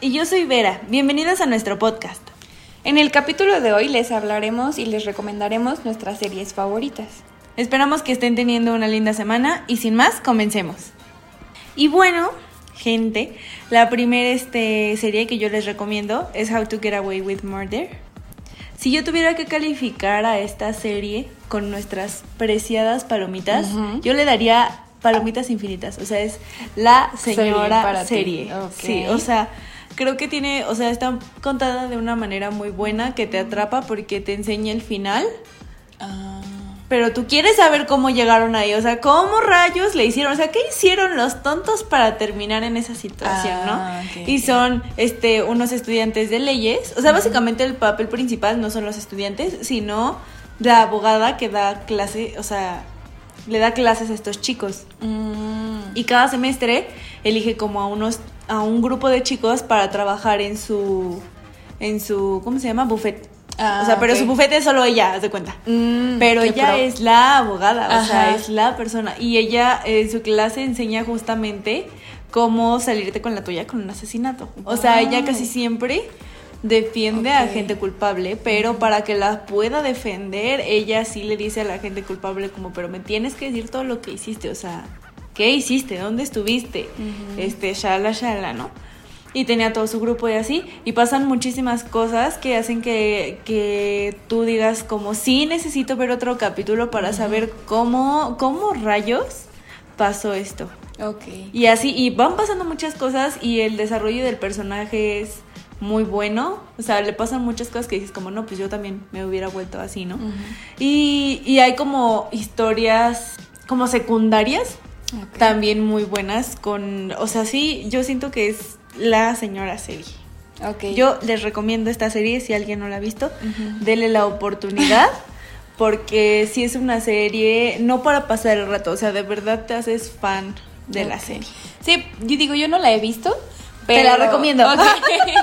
y yo soy Vera. Bienvenidos a nuestro podcast. En el capítulo de hoy les hablaremos y les recomendaremos nuestras series favoritas. Esperamos que estén teniendo una linda semana y sin más, comencemos. Y bueno, gente, la primera este, serie que yo les recomiendo es How to Get Away with Murder. Si yo tuviera que calificar a esta serie con nuestras preciadas palomitas, yo le daría palomitas infinitas. O sea, es la señora serie. Sí, o sea, creo que tiene, o sea, está contada de una manera muy buena que te atrapa porque te enseña el final. Ah. Pero tú quieres saber cómo llegaron ahí, o sea, cómo rayos le hicieron, o sea, qué hicieron los tontos para terminar en esa situación, ah, ¿no? Y son este unos estudiantes de leyes, o sea, básicamente el papel principal no son los estudiantes, sino la abogada que da clase, o sea, le da clases a estos chicos. Mm. Y cada semestre elige como a unos a un grupo de chicos para trabajar en su en su ¿cómo se llama? buffet. Ah, o sea, pero su bufete es solo ella, haz de cuenta. Mm, pero ella es la abogada, o sea, es la persona. Y ella en su clase enseña justamente cómo salirte con la tuya con un asesinato. O sea, ella casi siempre defiende a gente culpable, pero para que la pueda defender, ella sí le dice a la gente culpable como, pero me tienes que decir todo lo que hiciste, o sea, ¿qué hiciste? ¿Dónde estuviste? Este, shala, shala, ¿no? Y tenía todo su grupo y así, y pasan muchísimas cosas que hacen que, que tú digas como, sí, necesito ver otro capítulo para saber cómo, cómo rayos pasó esto. Ok. Y así, y van pasando muchas cosas y el desarrollo del personaje es muy bueno. O sea, le pasan muchas cosas que dices como, no, pues yo también me hubiera vuelto así, ¿no? y, y, hay como historias como secundarias también muy buenas con, o sea, sí, yo siento que es la señora serie. Okay. Yo les recomiendo esta serie si alguien no la ha visto, dele la oportunidad. porque si es una serie, no para pasar el rato, o sea, de verdad te haces fan de la serie. Sí, yo digo, yo no la he visto, te la recomiendo.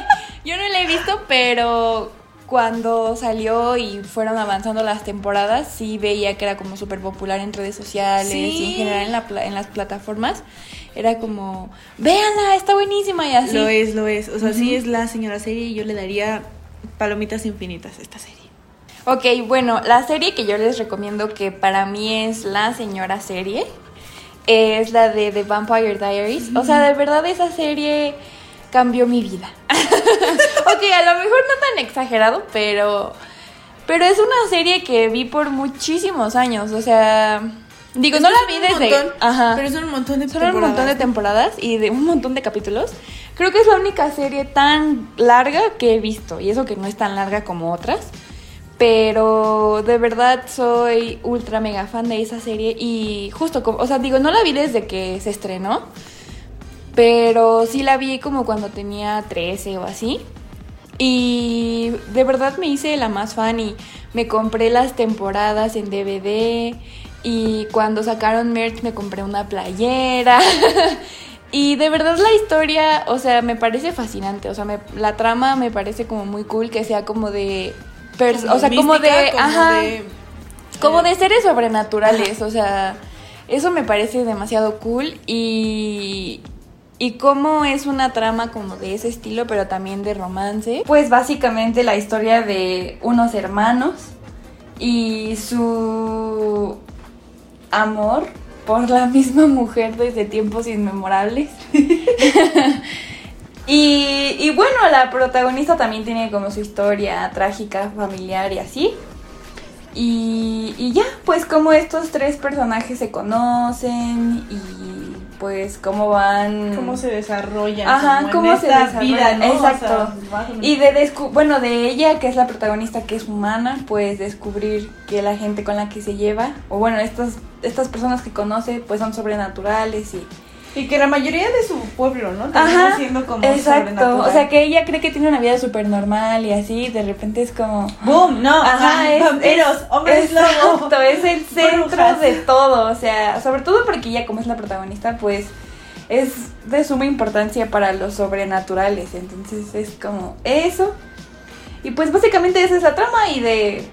Yo no la he visto, pero cuando salió y fueron avanzando las temporadas, sí veía que era como súper popular en redes sociales y en general en, la, en las plataformas. Era como, véanla, está buenísima y así. Lo es, lo es. O sea, sí es la señora serie y yo le daría palomitas infinitas a esta serie. Ok, bueno, la serie que yo les recomiendo que para mí es la señora serie es la de The Vampire Diaries. O sea, de verdad esa serie cambió mi vida. ok, a lo mejor no tan exagerado, pero pero es una serie que vi por muchísimos años, o sea, digo, no la vi desde, ajá, pero son un montón de temporadas. Son un montón de temporadas y de un montón de capítulos. Creo que es la única serie tan larga que he visto y eso que no es tan larga como otras. Pero de verdad soy ultra mega fan de esa serie y justo como, o sea, digo, no la vi desde que se estrenó, pero sí la vi como cuando tenía 13 o así. Y de verdad me hice la más fan y me compré las temporadas en DVD. Y cuando sacaron merch me compré una playera. y de verdad la historia, o sea, me parece fascinante. O sea, la trama me parece como muy cool que sea como de... o sea, como de... ajá, como de seres sobrenaturales. O sea, eso me parece demasiado cool. Y, y cómo es una trama como de ese estilo, pero también de romance. Pues básicamente la historia de unos hermanos y su amor por la misma mujer desde tiempos inmemorables. y, bueno, la protagonista también tiene como su historia trágica, familiar y así. Y, y ya, pues como estos tres personajes se conocen y pues cómo van... Cómo se desarrollan. Ajá, cómo se esta desarrolla. vida, ¿no? O sea, Exacto. o. Y de descu bueno, de ella, que es la protagonista, que es humana, pues descubrir que la gente con la que se lleva, o bueno, estas, estas personas que conoce, pues son sobrenaturales y... Y que la mayoría de su pueblo, ¿no? Termina Ajá, siendo como exacto. O sea, que ella cree que tiene una vida súper normal y así, de repente es como... ¡Boom! No, Ajá, es, vampiros, es- hombres exacto, lobo. es el centro brujas. de todo, o sea, sobre todo porque ella como es la protagonista, pues es de suma importancia para los sobrenaturales, entonces es como eso. Y pues básicamente esa es la trama y de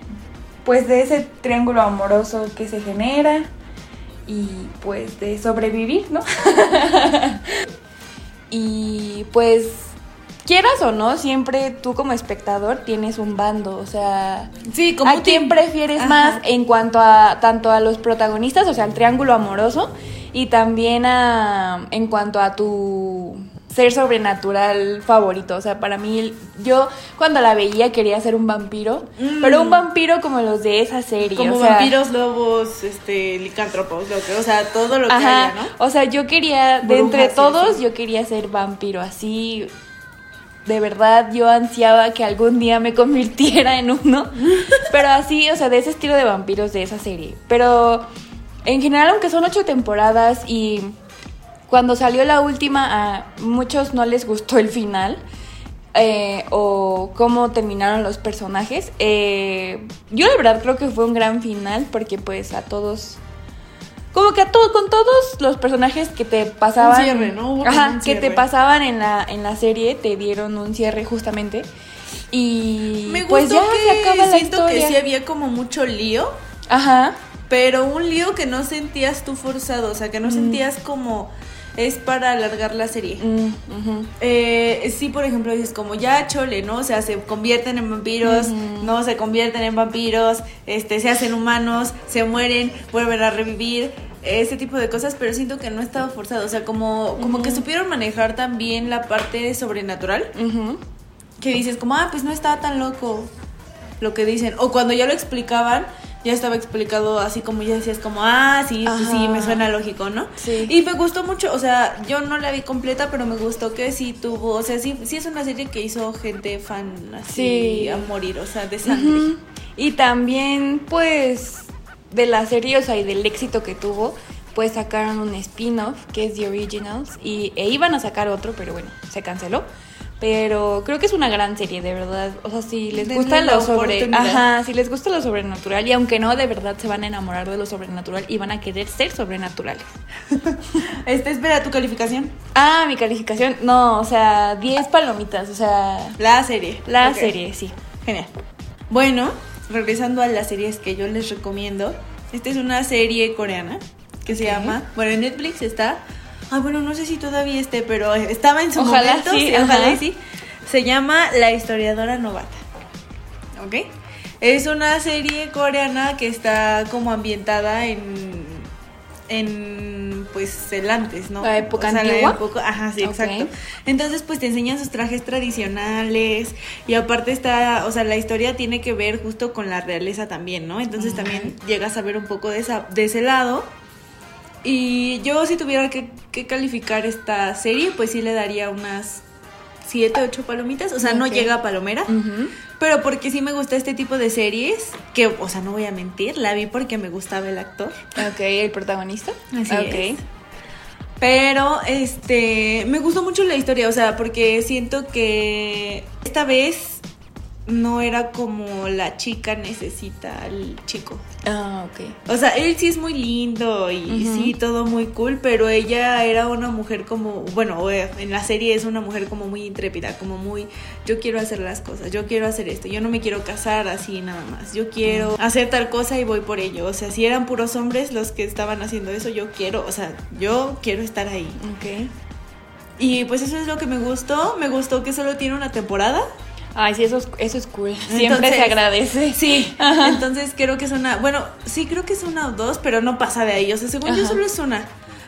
pues de ese triángulo amoroso que se genera y pues de sobrevivir, ¿no? y pues quieras o no, siempre tú como espectador tienes un bando, o sea, Sí, como ¿A quién prefieres Ajá. más en cuanto a tanto a los protagonistas, o sea, al triángulo amoroso, y también a en cuanto a tu ser sobrenatural favorito? O sea, para mí, yo cuando la veía quería ser un vampiro, Mm. pero un vampiro como los de esa serie. Como o sea, vampiros, lobos, este, licántropos, lo que, o sea, todo lo que Ajá, haya, ¿no? o sea, yo quería, de Brujas entre todos, yo quería ser vampiro, así, de verdad, yo ansiaba que algún día me convirtiera en uno, pero así, o sea, de ese estilo de vampiros de esa serie, pero en general, aunque son ocho temporadas y cuando salió la última, a muchos no les gustó el final. eh, o cómo terminaron los personajes. Eh, yo la verdad creo que fue un gran final porque pues a todos... Como que a todo, con todos los personajes que te pasaban... Un cierre, ¿no? Ajá, un que te pasaban en la, en la serie, te dieron un cierre justamente. Y Me gustó pues ya que se acaba la siento historia. que sí había como mucho lío, Ajá. pero un lío que no sentías tú forzado, o sea, que no sentías como es para alargar la serie. Mm. Eh, sí, por ejemplo, dices como ya chole, ¿no? O sea, se convierten en vampiros, no se convierten en vampiros, este, se hacen humanos, se mueren, vuelven a revivir, ese tipo de cosas, pero siento que no estaba forzado, o sea, como, como que supieron manejar también la parte sobrenatural, que dices como, ah, pues no estaba tan loco lo que dicen, o cuando ya lo explicaban, ya estaba explicado así como ya decías como, ah, sí, pues sí, me suena lógico, ¿no? Sí. Y me gustó mucho, o sea, yo no la vi completa, pero me gustó que sí tuvo, o sea, sí, sí es una serie que hizo gente fan así Sí. a morir, o sea, de sangre. Y también, pues, de la serie, o sea, y del éxito que tuvo, pues sacaron un spin-off que es The Originals. Y, e iban a sacar otro, pero bueno, se canceló. Pero creo que es una gran serie, de verdad. O sea, si les Denle gusta lo sobre. Ajá, si les gusta lo sobrenatural. Y aunque no, de verdad se van a enamorar de lo sobrenatural y van a querer ser sobrenaturales. Este, espera, tu calificación. Ah, mi calificación. No, o sea, 10 palomitas. O sea, La serie. la serie, sí. Genial. Bueno, regresando a las series que yo les recomiendo, esta es una serie coreana que se llama, bueno, en Netflix está, ah, bueno, no sé si todavía esté, pero estaba en su Ojalá momento, sí, ojalá ajá. y sí. Se llama La historiadora novata. ¿Ok? Es una serie coreana que está como ambientada en en pues el antes, ¿no? La época la antigua. época- ajá, sí, exacto. Entonces, pues te enseñan sus trajes tradicionales y aparte está, o sea, la historia tiene que ver justo con la realeza también, ¿no? Entonces también llegas a ver un poco de, esa, de ese lado. Y yo si tuviera que, que calificar esta serie, pues sí le daría unas 7, 8 palomitas. O sea, no llega a palomera. Pero porque sí me gusta este tipo de series, que, o sea, no voy a mentir, la vi porque me gustaba el actor. Ok, el protagonista. Así es. Pero, este, me gustó mucho la historia, o sea, porque siento que esta vez no era como la chica necesita al chico. Ah, ok. O sea, él sí es muy lindo y sí, todo muy cool, pero ella era una mujer como, bueno, eh, en la serie es una mujer como muy intrépida, como muy, yo quiero hacer las cosas, yo quiero hacer esto, yo no me quiero casar así nada más, yo quiero hacer tal cosa y voy por ello. O sea, si eran puros hombres los que estaban haciendo eso, yo quiero, o sea, yo quiero estar ahí. Ok. Y pues eso es lo que me gustó, me gustó que solo tiene una temporada. Ay, sí, eso es, eso es cool. Siempre Entonces- se agradece. Sí, Ajá. entonces creo que es una, bueno, sí creo que es una o dos, pero no pasa de ahí, o sea, según yo solo es una.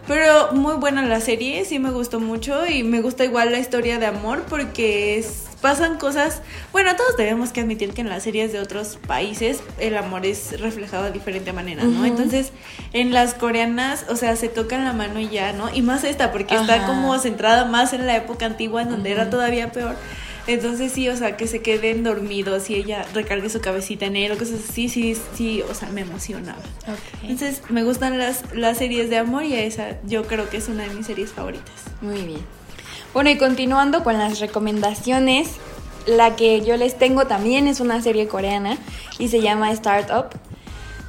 Pero muy buena la serie, sí me gustó mucho y me gusta igual la historia de amor porque es pasan cosas, bueno, todos tenemos que admitir que en las series de otros países el amor es reflejado de diferente manera, ¿no? Entonces, en las coreanas, o sea, se tocan la mano y ya, ¿no? Y más esta, porque está como centrada más en la época antigua, en donde era todavía peor. Entonces sí, o sea, que se queden dormidos y ella recargue su cabecita en él o cosas así, sí, sí, o sea, me emocionaba. Entonces me gustan las, las series de amor y esa yo creo que es una de mis series favoritas. Muy bien. Bueno, y continuando con las recomendaciones, la que yo les tengo también es una serie coreana y se llama Startup.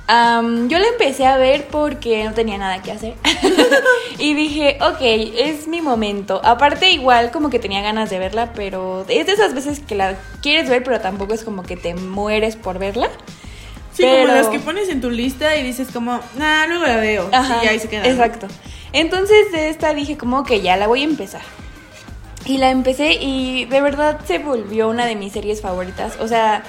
Yo la empecé a ver porque no tenía nada que hacer. y dije, ok, es mi momento. Aparte, igual como que tenía ganas de verla, pero es de esas veces que la quieres ver, pero tampoco es como que te mueres por verla. Sí, Pero- como las que pones en tu lista y dices como, ah, luego la veo. Ajá, y ahí se queda. Exacto. Entonces de esta dije como que ya la voy a empezar. Y la empecé y de verdad se volvió una de mis series favoritas. O sea,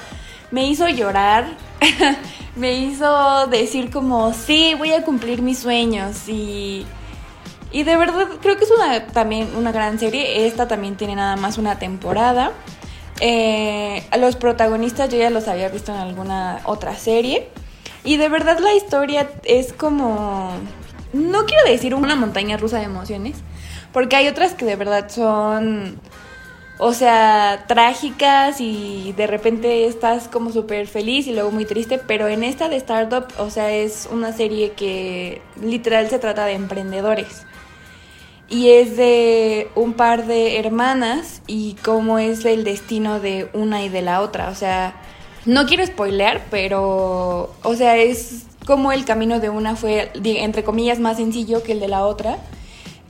me hizo llorar, me hizo decir como, sí, voy a cumplir mis sueños. Y, y de verdad creo que es una, también una gran serie. Esta también tiene nada más una temporada. Eh, los protagonistas yo ya los había visto en alguna otra serie. Y de verdad la historia es como... No quiero decir una montaña rusa de emociones, porque hay otras que de verdad son... O sea, trágicas y de repente estás como súper feliz y luego muy triste, pero en esta de Startup, o sea, es una serie que literal se trata de emprendedores. Y es de un par de hermanas y cómo es el destino de una y de la otra. O sea, no quiero spoilear, pero, o sea, es como el camino de una fue, entre comillas, más sencillo que el de la otra.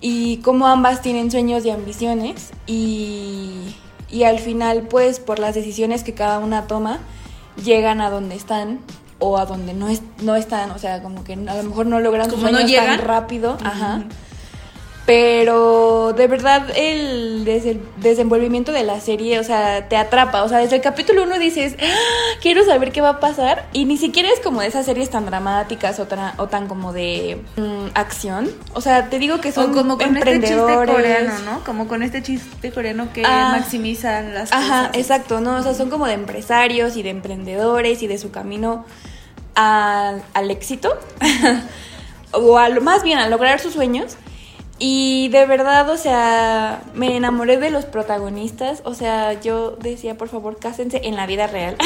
Y cómo ambas tienen sueños y ambiciones. Y, y al final, pues, por las decisiones que cada una toma, llegan a donde están o a donde no, es, no están. O sea, como que a lo mejor no logran sus Como no sueños tan llegan. rápido. Ajá. Pero de verdad el des- desenvolvimiento de la serie, o sea, te atrapa. O sea, desde el capítulo 1 dices, "Ah, quiero saber qué va a pasar. Y ni siquiera es como de esas series tan dramáticas o tan, o tan como de mm, acción. O sea, te digo que son o como con este chiste emprendedores. coreano, ¿no? Como con este chiste coreano que Ah. maximizan las Ajá, cosas. exacto, ¿no? O sea, son como de empresarios y de emprendedores y de su camino al, al éxito. o a más bien a lograr sus sueños. Y de verdad, o sea, me enamoré de los protagonistas. O sea, yo decía, por favor, cásense en la vida real.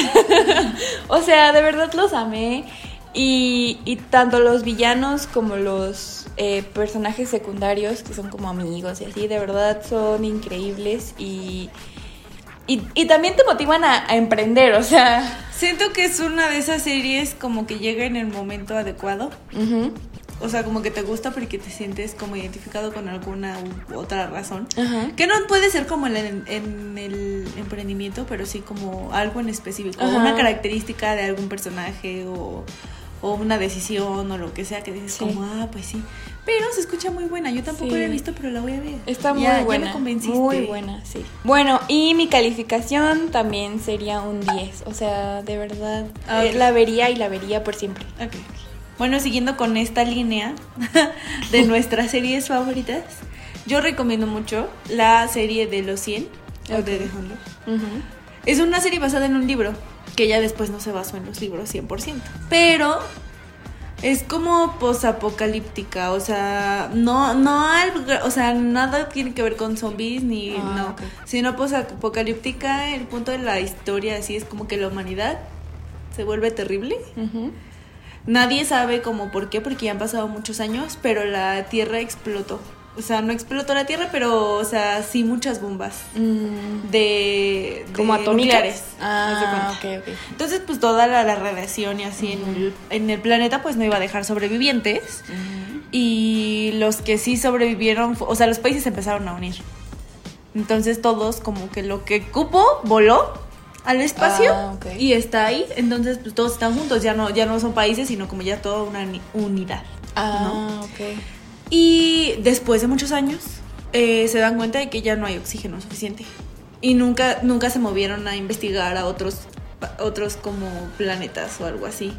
o sea, de verdad los amé. Y, y tanto los villanos como los eh, personajes secundarios, que son como amigos y así, de verdad son increíbles. Y, y, y también te motivan a, a emprender, o sea. Siento que es una de esas series como que llega en el momento adecuado. O sea, como que te gusta porque te sientes como identificado con alguna u otra razón. Ajá. Que no puede ser como en el, en el emprendimiento, pero sí como algo en específico. Ajá. Una característica de algún personaje o, o una decisión o lo que sea que dices Sí. como, ah, pues sí. Pero se escucha muy buena. Yo tampoco Sí. la he visto, pero la voy a ver. Está muy Ya- ya buena. me convenciste. Muy buena, sí. Bueno, y mi calificación también sería un 10. O sea, de verdad, Ah, eh, la vería y la vería por siempre. Ok. Bueno, siguiendo con esta línea de nuestras series favoritas, yo recomiendo mucho la serie de Los 100 o de. The Hundred. Ujú. Es una serie basada en un libro, que ya después no se basó en los libros 100%. Pero es como posapocalíptica, o sea, no, no, o sea, nada tiene que ver con zombies ni Ah, no, ok. sino posapocalíptica. El punto de la historia así es como que la humanidad se vuelve terrible. Nadie sabe como por qué, porque ya han pasado muchos años, pero la Tierra explotó. O sea, no explotó la Tierra, pero, o sea, sí muchas bombas Mm, de, ¿Como nucleares. Ah, ok, ok. Entonces, pues toda la, la radiación y así en, el, en el planeta, pues no iba a dejar sobrevivientes. Y los que sí sobrevivieron, o sea, los países empezaron a unir. Entonces todos como que lo que cupo voló al espacio Ah, y está ahí. Entonces pues todos están juntos, ya no, ya no son países, sino como ya toda una ni- unidad. Ah, ok. Y después de muchos años eh, se dan cuenta de que ya no hay oxígeno suficiente. Y nunca, nunca se movieron a investigar a otros, otros como planetas o algo así.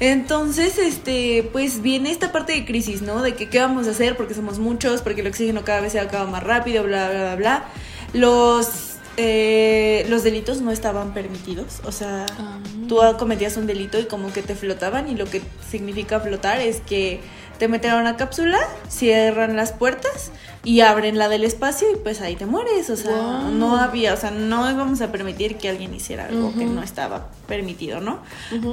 Entonces, este, pues viene esta parte de crisis, ¿no? De que qué vamos a hacer porque somos muchos, porque el oxígeno cada vez se acaba más rápido, bla, bla, bla, bla. Los eh, los delitos no estaban permitidos. O sea, Ah. tú cometías un delito y como que te flotaban y lo que significa flotar es que te meten a una cápsula, cierran las puertas y abren la del espacio y pues ahí te mueres. O sea, Wow. no había, o sea, no íbamos a permitir que alguien hiciera algo que no estaba permitido, ¿no?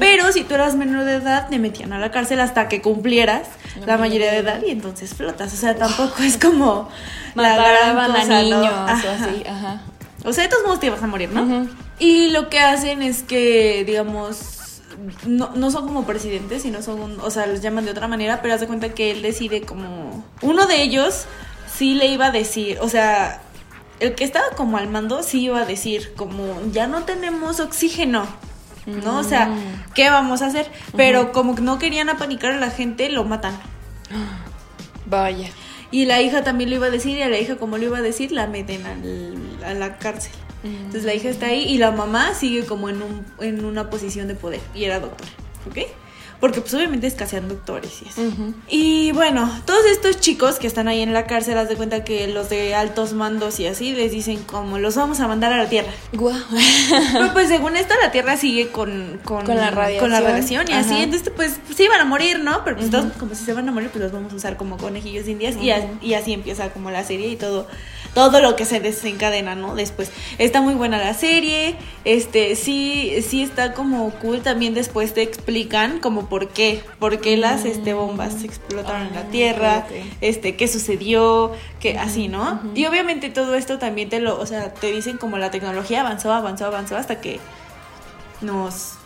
Pero si tú eras menor de edad, te metían a la cárcel hasta que cumplieras la, mayoría de edad y entonces flotas. O sea, tampoco es como la gran cosa, ¿no? niños o Ajá. así, ajá. O sea, de todos modos te ibas a morir, ¿no? Y lo que hacen es que, digamos, no, no son como presidentes, sino son, un- o sea, los llaman de otra manera, pero haz de cuenta que él decide como... Uno de ellos sí le iba a decir, o sea, el que estaba como al mando sí iba a decir como, ya no tenemos oxígeno. ¿No? O sea, Mm. ¿qué vamos a hacer? Pero como que no querían apanicar a la gente, lo matan. Vaya. Y la hija también lo iba a decir, y a la hija, como lo iba a decir, la meten al- a la cárcel. Entonces la hija está ahí y la mamá sigue como en, un, en una posición de poder y era doctora, ¿ok? Porque pues obviamente escasean doctores y así. Ujú. Y bueno, todos estos chicos que están ahí en la cárcel, haz de cuenta que los de altos mandos y así les dicen como los vamos a mandar a la Tierra. Guau. Pero pues según esto la Tierra sigue con, con, Con la radiación. con la radiación y así, Ajá. entonces pues sí van a morir, ¿no? Pero pues Ujú. todos, como si se van a morir, pues los vamos a usar como conejillos indias y, a- y así empieza como la serie y todo todo lo que se desencadena, ¿no? Después está muy buena la serie, este sí sí está como cool también después te explican como por qué, por qué las este bombas explotaron en la Ah, Tierra, este qué sucedió, que así, ¿no? Y obviamente todo esto también te lo, o sea, te dicen como la tecnología avanzó, avanzó, avanzó hasta que nos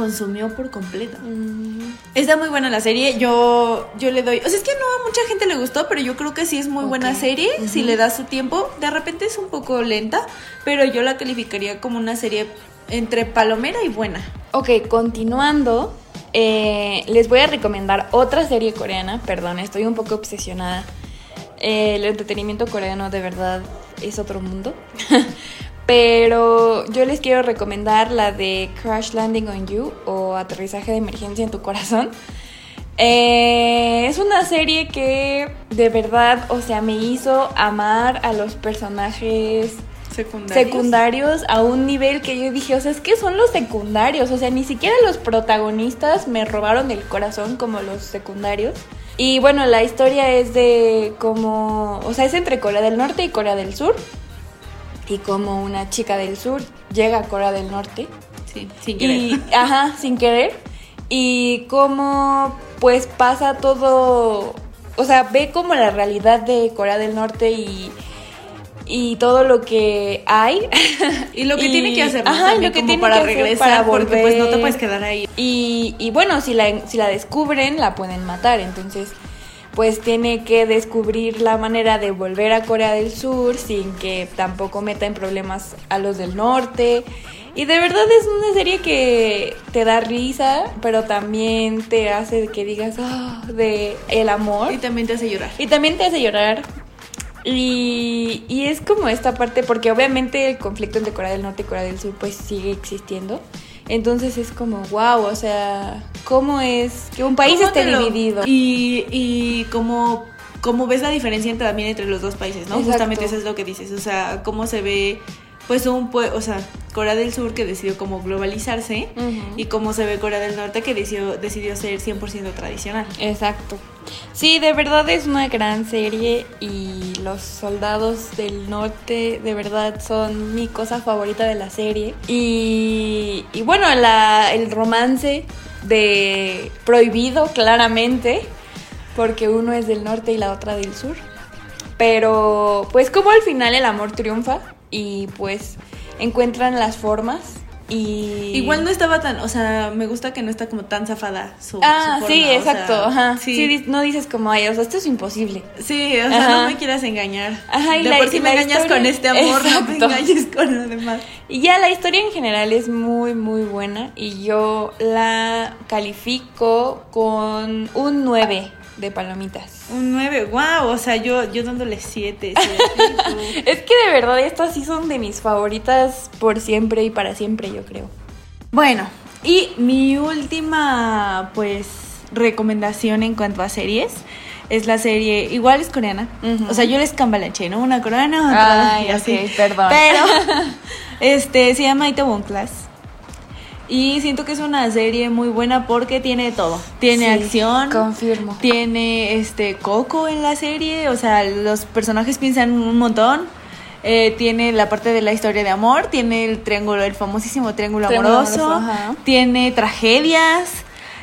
consumió por completo. Mm. Está muy buena la serie, yo yo le doy, o sea, es que no a mucha gente le gustó, pero yo creo que sí es muy buena serie, si le das su tiempo, de repente es un poco lenta, pero yo la calificaría como una serie entre palomera y buena. Ok, continuando, eh, les voy a recomendar otra serie coreana. Perdón, estoy un poco obsesionada. Eh, el entretenimiento coreano de verdad es otro mundo. Pero yo les quiero recomendar la de Crash Landing on You o Aterrizaje de Emergencia en tu Corazón. Eh, es una serie que de verdad, o sea, me hizo amar a los personajes Secundarios. secundarios a un nivel que yo dije, o sea, es que son los secundarios, o sea, ni siquiera los protagonistas me robaron el corazón como los secundarios. Y bueno, la historia es de como, o sea, es entre Corea del Norte y Corea del Sur. Y como una chica del sur llega a Corea del Norte Sí, sin querer. y, ajá, sin querer. Y cómo pues pasa todo, o sea, ve como la realidad de Corea del Norte y, y todo lo que hay. Y lo que Y- tiene que hacer, ¿no? ajá, lo que como tiene para que hacer regresar, para porque pues no te puedes quedar ahí. Y, y bueno, si la, si la descubren, la pueden matar. Entonces, pues tiene que descubrir la manera de volver a Corea del Sur sin que tampoco meta en problemas a los del norte. Y de verdad es una serie que te da risa, pero también te hace que digas "Ah", de el amor. Y también te hace llorar. Y también te hace llorar. Y, y es como esta parte, porque obviamente el conflicto entre Corea del Norte y Corea del Sur pues sigue existiendo. Entonces es como, wow, o sea, ¿cómo es que un país ¿Cómo esté lo- dividido? Y, y cómo, cómo ves la diferencia entre, también entre los dos países, ¿no? Exacto. Justamente eso es lo que dices. O sea, cómo se ve, pues, un o sea, Corea del Sur que decidió como globalizarse y cómo se ve Corea del Norte que decidió, decidió ser 100% tradicional. Exacto. Sí, de verdad es una gran serie y los soldados del norte de verdad son mi cosa favorita de la serie. Y, y bueno, la, el romance de prohibido claramente, porque uno es del norte y la otra del sur. Pero pues como al final el amor triunfa y pues encuentran las formas y... Igual no estaba tan, o sea, me gusta que no está como tan zafada su, Ah, su sí, o exacto, sea, ajá. Sí, Sí, no dices como, ay, o sea, esto es imposible. sí, o sea, Ajá. no me quieras engañar. Ajá, y de la- por si me la engañas historia- con este amor, no me Exacto. engañes con lo demás. Y ya la historia en general es muy, muy buena y yo la califico con un 9 de palomitas. Un 9, wow, o sea, yo, yo dándole 7. Es que de verdad estas sí son de mis favoritas por siempre y para siempre, yo creo. bueno, y mi última, pues, recomendación en cuanto a series es la serie, igual es coreana. O sea, yo les cambalaché, ¿no? Una coreana, otra Ay, y así. perdón. Pero, este, se llama Itaewon Class. Y siento que es una serie muy buena porque tiene todo. Tiene Sí, acción. Confirmo. Tiene este Coco en la serie, o sea, los personajes piensan un montón. Eh, tiene la parte de la historia de amor, tiene el triángulo, el famosísimo triángulo, Triángulo amoroso, tiene tragedias,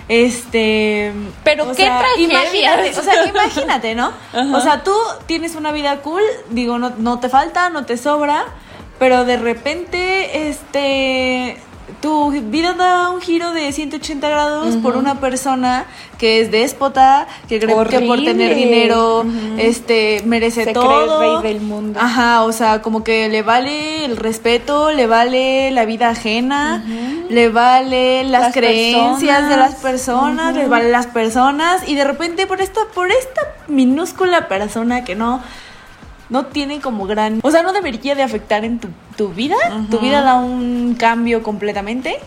este, Pero ¿qué sea, tragedias? Imagínate, o sea, imagínate, ¿no? Ajá. O sea, tú tienes una vida cool, digo, no, no te falta, no te sobra, pero de repente, este, tu vida da un giro de 180 grados por una persona que es déspota, que cree que por tener dinero, este, merece Se cree todo. el rey del mundo. Ajá, o sea, como que le vale el respeto, le vale la vida ajena, le vale las, Las creencias de las personas. les vale las personas y de repente por esta por esta minúscula persona que no no tiene como gran, o sea, no debería de afectar en tu, tu vida, tu vida da un cambio completamente.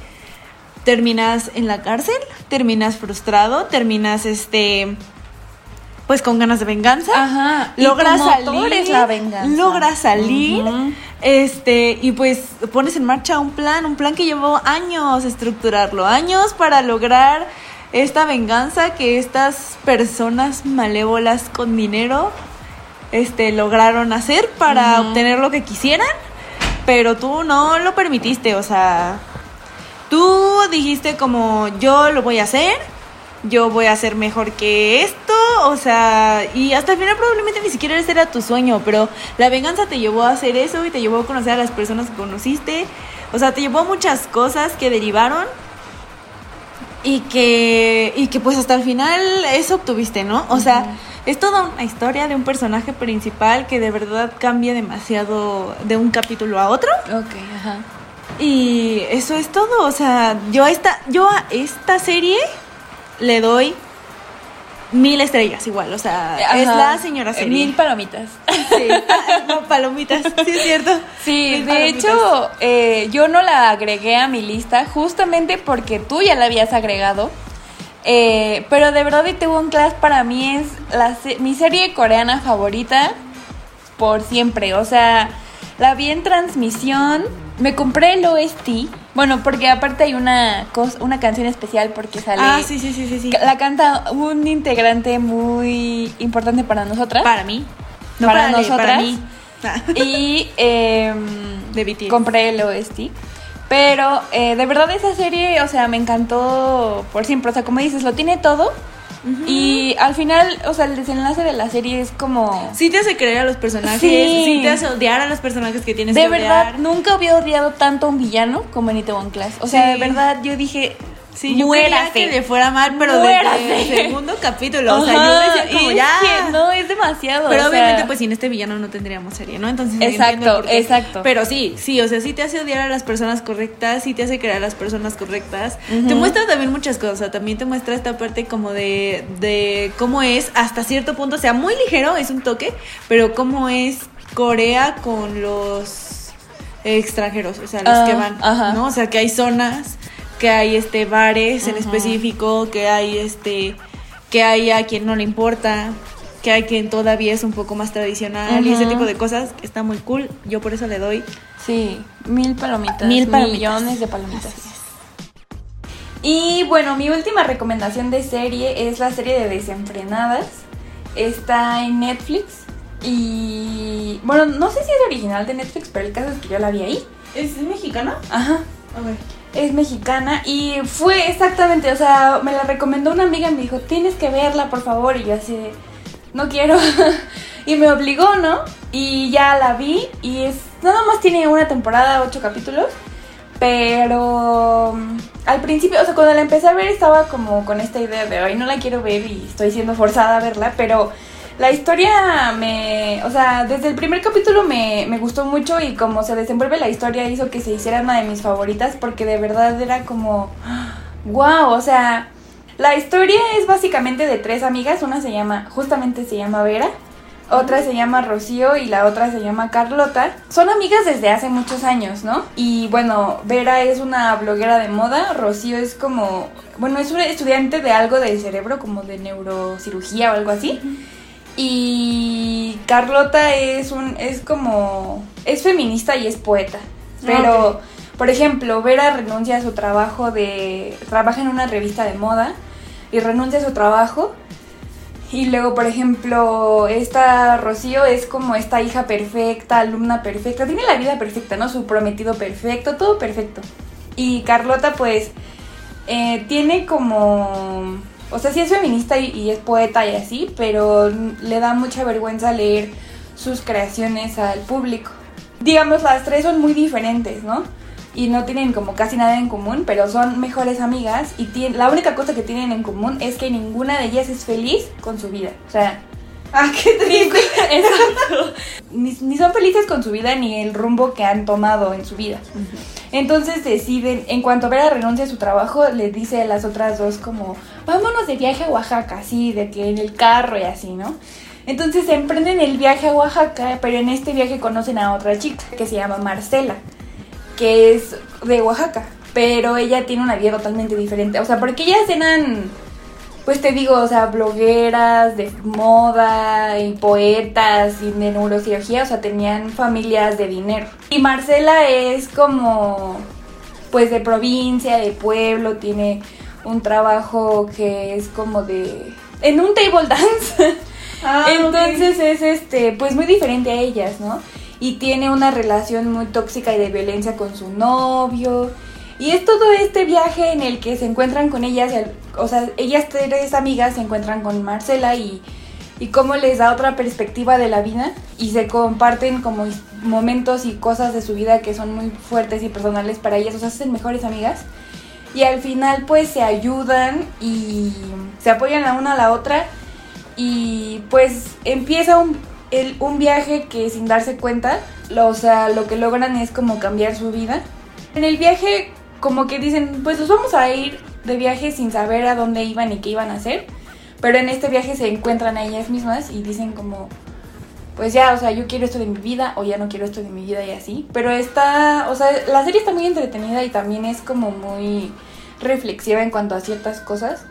Terminas en la cárcel, terminas frustrado, terminas este pues con ganas de venganza Ajá. logras salir, es la venganza. logras salir, este, y pues pones en marcha un plan, un plan que llevó años estructurarlo, años para lograr esta venganza que estas personas malévolas con dinero, este, lograron hacer para obtener lo que quisieran, pero tú no lo permitiste, o sea, tú dijiste como yo lo voy a hacer, yo voy a hacer mejor que esto, o sea, y hasta el final probablemente ni siquiera ese era tu sueño, pero la venganza te llevó a hacer eso y te llevó a conocer a las personas que conociste, o sea, te llevó a muchas cosas que derivaron y que, y que pues hasta el final eso obtuviste, ¿no? O sea, es toda una historia de un personaje principal que de verdad cambia demasiado de un capítulo a otro. Ok, ajá. Y eso es todo, o sea, yo a esta, yo a esta serie le doy mil estrellas igual, o sea, es la señora serie. Mil palomitas. Sí, no, palomitas, sí es cierto. Sí, Mil de palomitas. hecho, eh, yo no la agregué a mi lista justamente porque tú ya la habías agregado. Eh, pero de verdad Itaewon Class para mí es la se- mi serie coreana favorita por siempre. O sea, la vi en transmisión, me compré el OST. Bueno, porque aparte hay una, cos- una canción especial porque sale... Ah, sí, sí, sí, sí, sí. La canta un integrante muy importante para nosotras. Para mí. No Para para, Ale, para nosotras. mí. Ah. Y em, De BTS. compré el OST. Pero eh, de verdad esa serie, o sea, me encantó por siempre. O sea, como dices, lo tiene todo. Y al final, o sea, el desenlace de la serie es como... Sí te hace creer a los personajes, Sí. sí, te hace odiar a los personajes que tienes de que verdad, odiar. nunca había odiado tanto a un villano como en Itaewon Class. O sea, Sí. de verdad, yo dije, Sí, yo quería que le fuera mal, pero Muérase. desde el segundo capítulo, o sea, yo decía como es ya. que no, es demasiado. Pero o sea, obviamente, pues sin este villano no tendríamos serie, ¿no? Entonces, Exacto, exacto. Pero sí, sí, o sea, sí te hace odiar a las personas correctas, sí te hace creer a las personas correctas. Te muestra también muchas cosas, también te muestra esta parte como de, de cómo es hasta cierto punto, o sea, muy ligero, es un toque, pero cómo es Corea con los extranjeros, o sea, los Ah, que van, ajá. ¿no? O sea, que hay zonas, que hay este bares en específico, que hay este que hay a quien no le importa, que hay quien todavía es un poco más tradicional y ese tipo de cosas está muy cool. Yo por eso le doy Sí, mil palomitas. Mil palomitas. Millones de palomitas. Y bueno, mi última recomendación de serie es la serie de Desenfrenadas. Está en Netflix. Y bueno, no sé si es original de Netflix, pero el caso es que yo la vi ahí. ¿Es mexicana? Ajá. A ver. Es mexicana y fue exactamente, o sea, me la recomendó una amiga y me dijo, tienes que verla, por favor. Y yo así, no quiero. y me obligó, ¿no? Y ya la vi y es, nada más tiene una temporada, ocho capítulos. Pero mm, al principio, o sea, cuando la empecé a ver estaba como con esta idea de, ay, no la quiero ver y estoy siendo forzada a verla, pero la historia me, o sea, desde el primer capítulo me, me gustó mucho y como se desenvuelve la historia hizo que se hiciera una de mis favoritas porque de verdad era como, wow, o sea, la historia es básicamente de tres amigas, una se llama, justamente se llama Vera, otra se llama Rocío y la otra se llama Carlota. Son amigas desde hace muchos años, ¿no? Y bueno, Vera es una bloguera de moda, Rocío es como, bueno, es una estudiante de algo del cerebro, como de neurocirugía o algo así. Y Carlota es un, es como, es feminista y es poeta. Pero, por ejemplo, Vera renuncia a su trabajo de, trabaja en una revista de moda y renuncia a su trabajo y luego, por ejemplo, esta Rocío es como esta hija perfecta, alumna perfecta, tiene la vida perfecta, ¿no? Su prometido perfecto, todo perfecto. Y Carlota, pues, eh, tiene como... O sea, sí es feminista y, es poeta y así, pero le da mucha vergüenza leer sus creaciones al público. Digamos, las tres son muy diferentes, ¿no? y no tienen como casi nada en común, pero son mejores amigas y la única cosa que tienen en común es que ninguna de ellas es feliz con su vida. O sea, Ah, qué triste. Exacto. Ni, son felices con su vida ni el rumbo que han tomado en su vida. Entonces deciden, en cuanto Vera renuncia a su trabajo, le dice a las otras dos como, vámonos de viaje a Oaxaca, así, de que en el carro y así, ¿no? Entonces emprenden el viaje a Oaxaca, pero en este viaje conocen a otra chica que se llama Marcela que es de Oaxaca, pero ella tiene una vida totalmente diferente. O sea, porque ellas eran, pues te digo, o sea, blogueras de moda y poetas y de neurocirugía, o sea, tenían familias de dinero. Y Marcela es como, pues de provincia, de pueblo, tiene un trabajo que es como de... en un table dance. Ah, Entonces es este, pues muy diferente a ellas, ¿no? y tiene una relación muy tóxica y de violencia con su novio. Y es todo este viaje en el que se encuentran con ellas, o sea, ellas tres amigas se encuentran con Marcela y, y cómo les da otra perspectiva de la vida y se comparten como momentos y cosas de su vida que son muy fuertes y personales para ellas, o sea, se hacen mejores amigas. Y al final pues se ayudan y se apoyan la una a la otra y pues empieza un el, un viaje que sin darse cuenta, lo, o sea, lo que logran es como cambiar su vida. En el viaje como que dicen, pues nos vamos a ir de viaje sin saber a dónde iban y qué iban a hacer, pero en este viaje se encuentran a ellas mismas y dicen como, pues ya, o sea, yo quiero esto de mi vida o ya no quiero esto de mi vida y así. Pero está, o sea, la serie está muy entretenida y también es como muy reflexiva en cuanto a ciertas cosas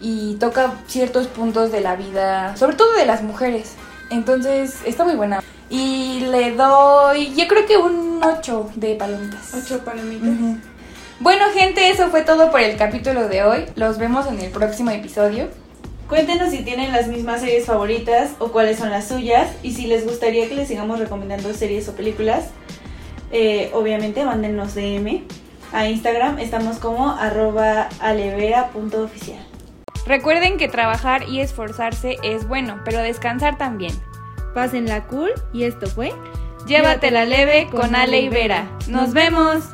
y toca ciertos puntos de la vida, sobre todo de las mujeres. Entonces, está muy buena. Y le doy, yo creo que un 8 de palomitas. 8 palomitas. Bueno, gente, eso fue todo por el capítulo de hoy. Los vemos en el próximo episodio. Cuéntenos si tienen las mismas series favoritas o cuáles son las suyas y si les gustaría que les sigamos recomendando series o películas. Eh, obviamente, mándenos DM. A Instagram estamos como arroba alevera.oficial. Recuerden que trabajar y esforzarse es bueno, pero descansar también. Pásenla cool y esto fue Llévatela leve con Ale y Vera. ¡Nos vemos!